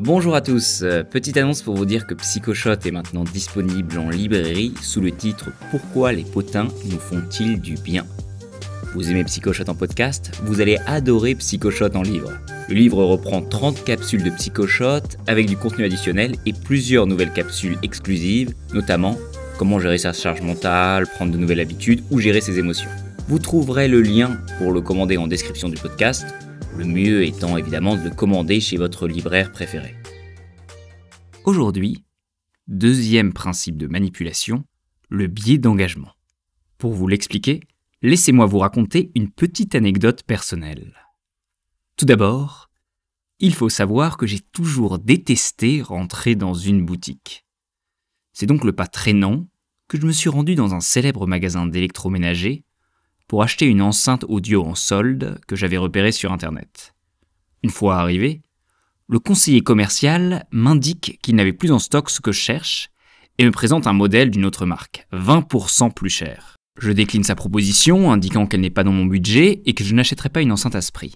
Bonjour à tous, euh, petite annonce pour vous dire que Psychoshot est maintenant disponible en librairie sous le titre Pourquoi les potins nous font-ils du bien? Vous aimez Psychoshot en podcast Vous allez adorer Psychoshot en livre. Le livre reprend 30 capsules de Psychoshot avec du contenu additionnel et plusieurs nouvelles capsules exclusives, notamment comment gérer sa charge mentale, prendre de nouvelles habitudes ou gérer ses émotions. Vous trouverez le lien pour le commander en description du podcast le mieux étant évidemment de le commander chez votre libraire préféré. Aujourd'hui, deuxième principe de manipulation, le biais d'engagement. Pour vous l'expliquer, laissez-moi vous raconter une petite anecdote personnelle. Tout d'abord, il faut savoir que j'ai toujours détesté rentrer dans une boutique. C'est donc le pas traînant que je me suis rendu dans un célèbre magasin d'électroménager pour acheter une enceinte audio en solde que j'avais repérée sur Internet. Une fois arrivé, le conseiller commercial m'indique qu'il n'avait plus en stock ce que je cherche et me présente un modèle d'une autre marque, 20% plus cher. Je décline sa proposition, indiquant qu'elle n'est pas dans mon budget et que je n'achèterai pas une enceinte à ce prix.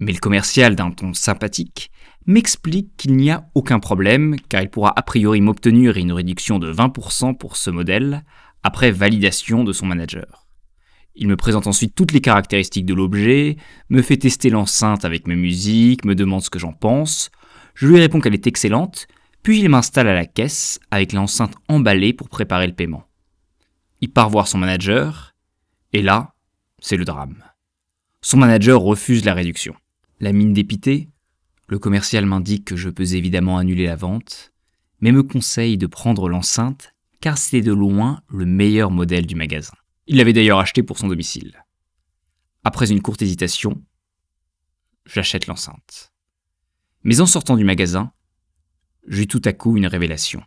Mais le commercial, d'un ton sympathique, m'explique qu'il n'y a aucun problème, car il pourra a priori m'obtenir une réduction de 20% pour ce modèle, après validation de son manager. Il me présente ensuite toutes les caractéristiques de l'objet, me fait tester l'enceinte avec mes musiques, me demande ce que j'en pense. Je lui réponds qu'elle est excellente, puis il m'installe à la caisse avec l'enceinte emballée pour préparer le paiement. Il part voir son manager, et là, c'est le drame. Son manager refuse la réduction. La mine dépitée, le commercial m'indique que je peux évidemment annuler la vente, mais me conseille de prendre l'enceinte car c'est de loin le meilleur modèle du magasin. Il l'avait d'ailleurs acheté pour son domicile. Après une courte hésitation, j'achète l'enceinte. Mais en sortant du magasin, j'eus tout à coup une révélation.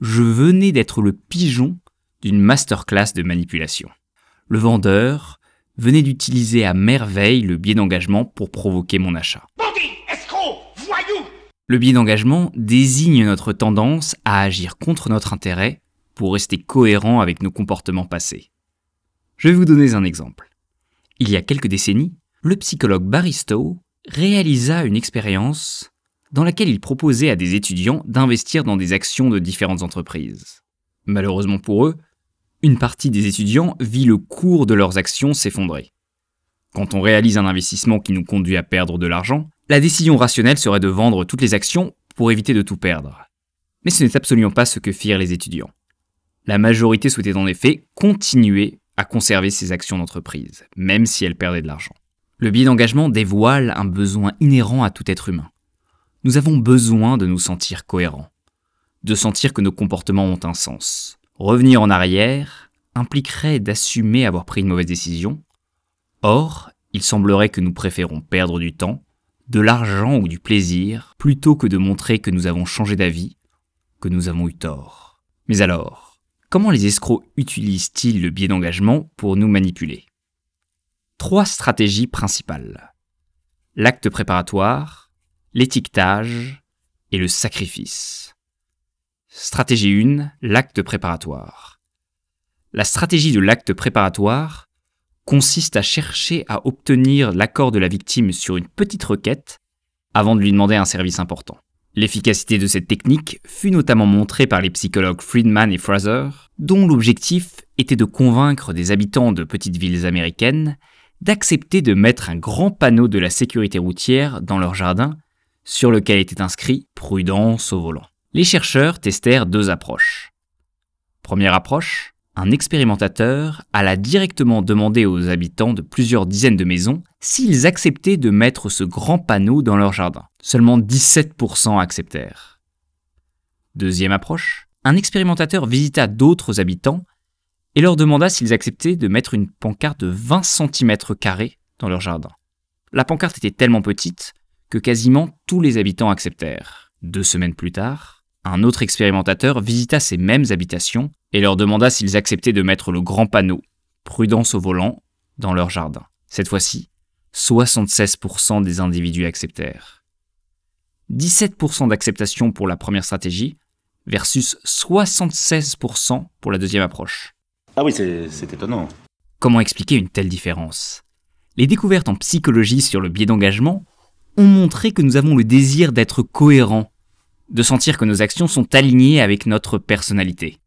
Je venais d'être le pigeon d'une masterclass de manipulation. Le vendeur venait d'utiliser à merveille le biais d'engagement pour provoquer mon achat. Le biais d'engagement désigne notre tendance à agir contre notre intérêt pour rester cohérent avec nos comportements passés. Je vais vous donner un exemple. Il y a quelques décennies, le psychologue Baristow réalisa une expérience dans laquelle il proposait à des étudiants d'investir dans des actions de différentes entreprises. Malheureusement pour eux, une partie des étudiants vit le cours de leurs actions s'effondrer. Quand on réalise un investissement qui nous conduit à perdre de l'argent, la décision rationnelle serait de vendre toutes les actions pour éviter de tout perdre. Mais ce n'est absolument pas ce que firent les étudiants. La majorité souhaitait en effet continuer à conserver ses actions d'entreprise, même si elles perdaient de l'argent. Le biais d'engagement dévoile un besoin inhérent à tout être humain. Nous avons besoin de nous sentir cohérents, de sentir que nos comportements ont un sens. Revenir en arrière impliquerait d'assumer avoir pris une mauvaise décision. Or, il semblerait que nous préférons perdre du temps, de l'argent ou du plaisir, plutôt que de montrer que nous avons changé d'avis, que nous avons eu tort. Mais alors, Comment les escrocs utilisent-ils le biais d'engagement pour nous manipuler? Trois stratégies principales. L'acte préparatoire, l'étiquetage et le sacrifice. Stratégie 1, l'acte préparatoire. La stratégie de l'acte préparatoire consiste à chercher à obtenir l'accord de la victime sur une petite requête avant de lui demander un service important. L'efficacité de cette technique fut notamment montrée par les psychologues Friedman et Fraser, dont l'objectif était de convaincre des habitants de petites villes américaines d'accepter de mettre un grand panneau de la sécurité routière dans leur jardin sur lequel était inscrit Prudence au volant. Les chercheurs testèrent deux approches. Première approche, un expérimentateur alla directement demander aux habitants de plusieurs dizaines de maisons s'ils acceptaient de mettre ce grand panneau dans leur jardin. Seulement 17% acceptèrent. Deuxième approche, un expérimentateur visita d'autres habitants et leur demanda s'ils acceptaient de mettre une pancarte de 20 cm dans leur jardin. La pancarte était tellement petite que quasiment tous les habitants acceptèrent. Deux semaines plus tard, un autre expérimentateur visita ces mêmes habitations et leur demanda s'ils acceptaient de mettre le grand panneau Prudence au volant dans leur jardin. Cette fois-ci, 76% des individus acceptèrent. 17% d'acceptation pour la première stratégie versus 76% pour la deuxième approche. Ah oui, c'est étonnant. Comment expliquer une telle différence? Les découvertes en psychologie sur le biais d'engagement ont montré que nous avons le désir d'être cohérents, de sentir que nos actions sont alignées avec notre personnalité.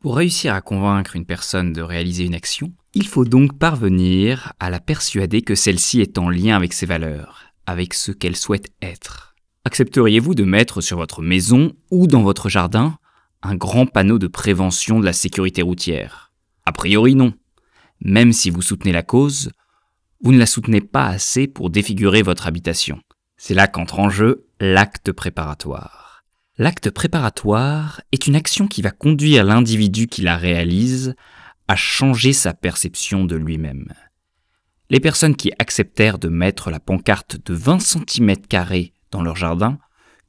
Pour réussir à convaincre une personne de réaliser une action, il faut donc parvenir à la persuader que celle-ci est en lien avec ses valeurs, avec ce qu'elle souhaite être. Accepteriez-vous de mettre sur votre maison ou dans votre jardin un grand panneau de prévention de la sécurité routière? A priori non. Même si vous soutenez la cause, vous ne la soutenez pas assez pour défigurer votre habitation. C'est là qu'entre en jeu l'acte préparatoire. L'acte préparatoire est une action qui va conduire l'individu qui la réalise à changer sa perception de lui-même. Les personnes qui acceptèrent de mettre la pancarte de 20 cm dans leur jardin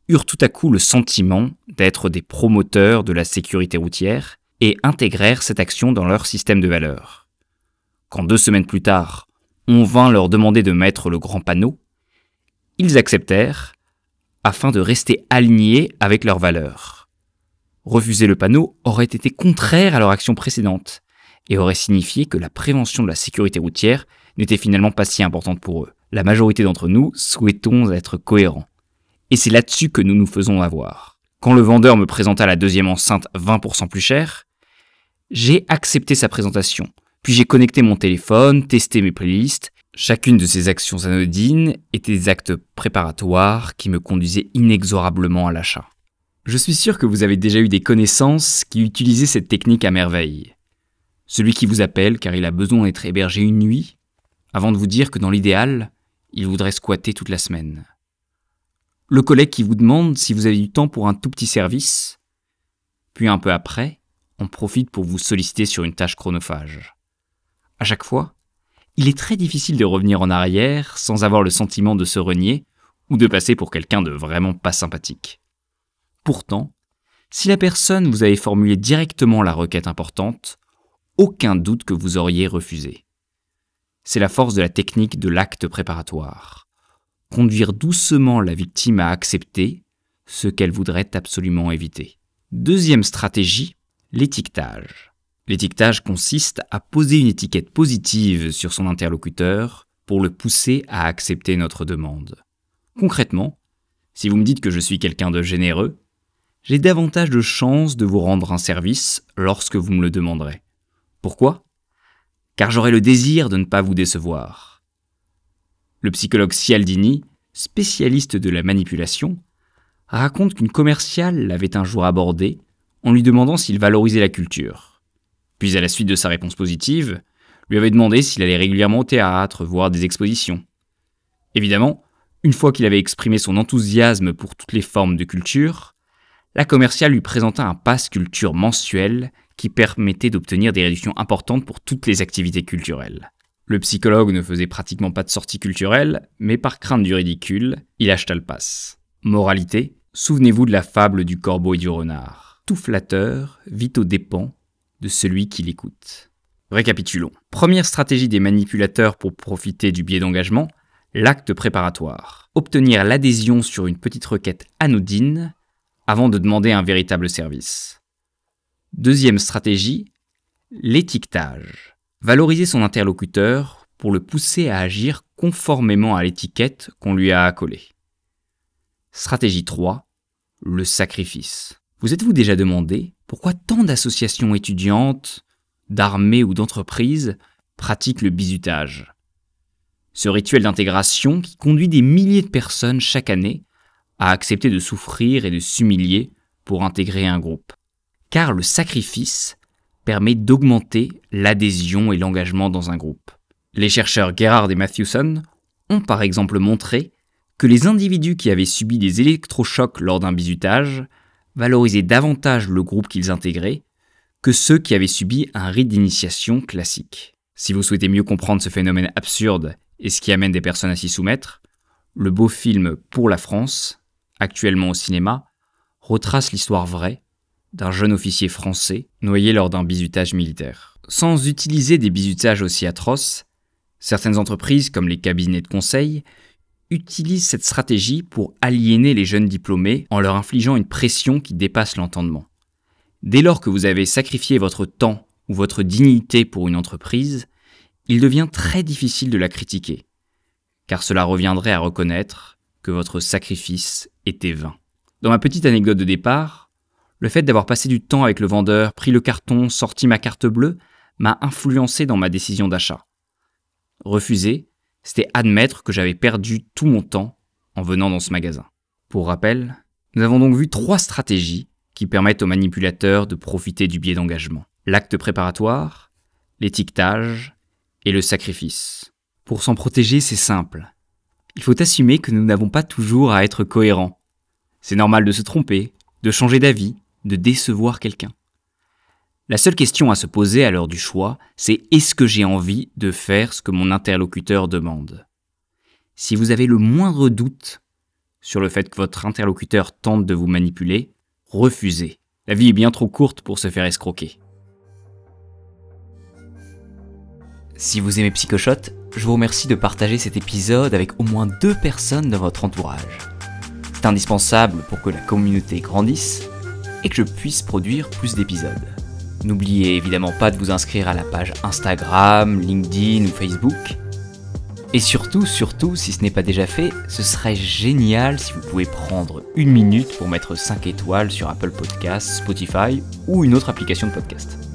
eurent tout à coup le sentiment d'être des promoteurs de la sécurité routière et intégrèrent cette action dans leur système de valeurs. Quand deux semaines plus tard, on vint leur demander de mettre le grand panneau, ils acceptèrent afin de rester alignés avec leurs valeurs. Refuser le panneau aurait été contraire à leur action précédente et aurait signifié que la prévention de la sécurité routière n'était finalement pas si importante pour eux. La majorité d'entre nous souhaitons être cohérents. Et c'est là-dessus que nous nous faisons avoir. Quand le vendeur me présenta la deuxième enceinte 20% plus chère, j'ai accepté sa présentation, puis j'ai connecté mon téléphone, testé mes playlists. Chacune de ces actions anodines étaient des actes préparatoires qui me conduisaient inexorablement à l'achat. Je suis sûr que vous avez déjà eu des connaissances qui utilisaient cette technique à merveille. Celui qui vous appelle car il a besoin d'être hébergé une nuit, avant de vous dire que dans l'idéal, il voudrait squatter toute la semaine. Le collègue qui vous demande si vous avez du temps pour un tout petit service, puis un peu après, on profite pour vous solliciter sur une tâche chronophage. À chaque fois, il est très difficile de revenir en arrière sans avoir le sentiment de se renier ou de passer pour quelqu'un de vraiment pas sympathique. Pourtant, si la personne vous avait formulé directement la requête importante, aucun doute que vous auriez refusé. C'est la force de la technique de l'acte préparatoire. Conduire doucement la victime à accepter ce qu'elle voudrait absolument éviter. Deuxième stratégie, l'étiquetage. L'étiquetage consiste à poser une étiquette positive sur son interlocuteur pour le pousser à accepter notre demande. Concrètement, si vous me dites que je suis quelqu'un de généreux, j'ai davantage de chances de vous rendre un service lorsque vous me le demanderez. Pourquoi? Car j'aurai le désir de ne pas vous décevoir. Le psychologue Cialdini, spécialiste de la manipulation, raconte qu'une commerciale l'avait un jour abordé en lui demandant s'il valorisait la culture. Puis à la suite de sa réponse positive, lui avait demandé s'il allait régulièrement au théâtre, voir des expositions. Évidemment, une fois qu'il avait exprimé son enthousiasme pour toutes les formes de culture, la commerciale lui présenta un pass culture mensuel qui permettait d'obtenir des réductions importantes pour toutes les activités culturelles. Le psychologue ne faisait pratiquement pas de sorties culturelles, mais par crainte du ridicule, il acheta le pass. Moralité, souvenez-vous de la fable du corbeau et du renard. Tout flatteur vit aux dépens de celui qui l'écoute. Récapitulons. Première stratégie des manipulateurs pour profiter du biais d'engagement, l'acte préparatoire. Obtenir l'adhésion sur une petite requête anodine avant de demander un véritable service. Deuxième stratégie, l'étiquetage. Valoriser son interlocuteur pour le pousser à agir conformément à l'étiquette qu'on lui a accolée. Stratégie 3, le sacrifice. Vous êtes-vous déjà demandé pourquoi tant d'associations étudiantes, d'armées ou d'entreprises pratiquent le bizutage? Ce rituel d'intégration qui conduit des milliers de personnes chaque année à accepter de souffrir et de s'humilier pour intégrer un groupe. Car le sacrifice permet d'augmenter l'adhésion et l'engagement dans un groupe. Les chercheurs Gerhard et Matthewson ont par exemple montré que les individus qui avaient subi des électrochocs lors d'un bizutage valoriser davantage le groupe qu'ils intégraient que ceux qui avaient subi un rite d'initiation classique. Si vous souhaitez mieux comprendre ce phénomène absurde et ce qui amène des personnes à s'y soumettre, le beau film Pour la France, actuellement au cinéma, retrace l'histoire vraie d'un jeune officier français noyé lors d'un bizutage militaire. Sans utiliser des bizutages aussi atroces, certaines entreprises comme les cabinets de conseil utilise cette stratégie pour aliéner les jeunes diplômés en leur infligeant une pression qui dépasse l'entendement. Dès lors que vous avez sacrifié votre temps ou votre dignité pour une entreprise, il devient très difficile de la critiquer, car cela reviendrait à reconnaître que votre sacrifice était vain. Dans ma petite anecdote de départ, le fait d'avoir passé du temps avec le vendeur, pris le carton, sorti ma carte bleue, m'a influencé dans ma décision d'achat. Refuser, c'était admettre que j'avais perdu tout mon temps en venant dans ce magasin. Pour rappel, nous avons donc vu trois stratégies qui permettent aux manipulateurs de profiter du biais d'engagement. L'acte préparatoire, l'étiquetage et le sacrifice. Pour s'en protéger, c'est simple. Il faut assumer que nous n'avons pas toujours à être cohérents. C'est normal de se tromper, de changer d'avis, de décevoir quelqu'un. La seule question à se poser à l'heure du choix, c'est est-ce que j'ai envie de faire ce que mon interlocuteur demande? Si vous avez le moindre doute sur le fait que votre interlocuteur tente de vous manipuler, refusez. La vie est bien trop courte pour se faire escroquer. Si vous aimez Psychoshot, je vous remercie de partager cet épisode avec au moins deux personnes de votre entourage. C'est indispensable pour que la communauté grandisse et que je puisse produire plus d'épisodes. N'oubliez évidemment pas de vous inscrire à la page Instagram, LinkedIn ou Facebook. Et surtout, surtout, si ce n'est pas déjà fait, ce serait génial si vous pouvez prendre une minute pour mettre 5 étoiles sur Apple Podcasts, Spotify ou une autre application de podcast.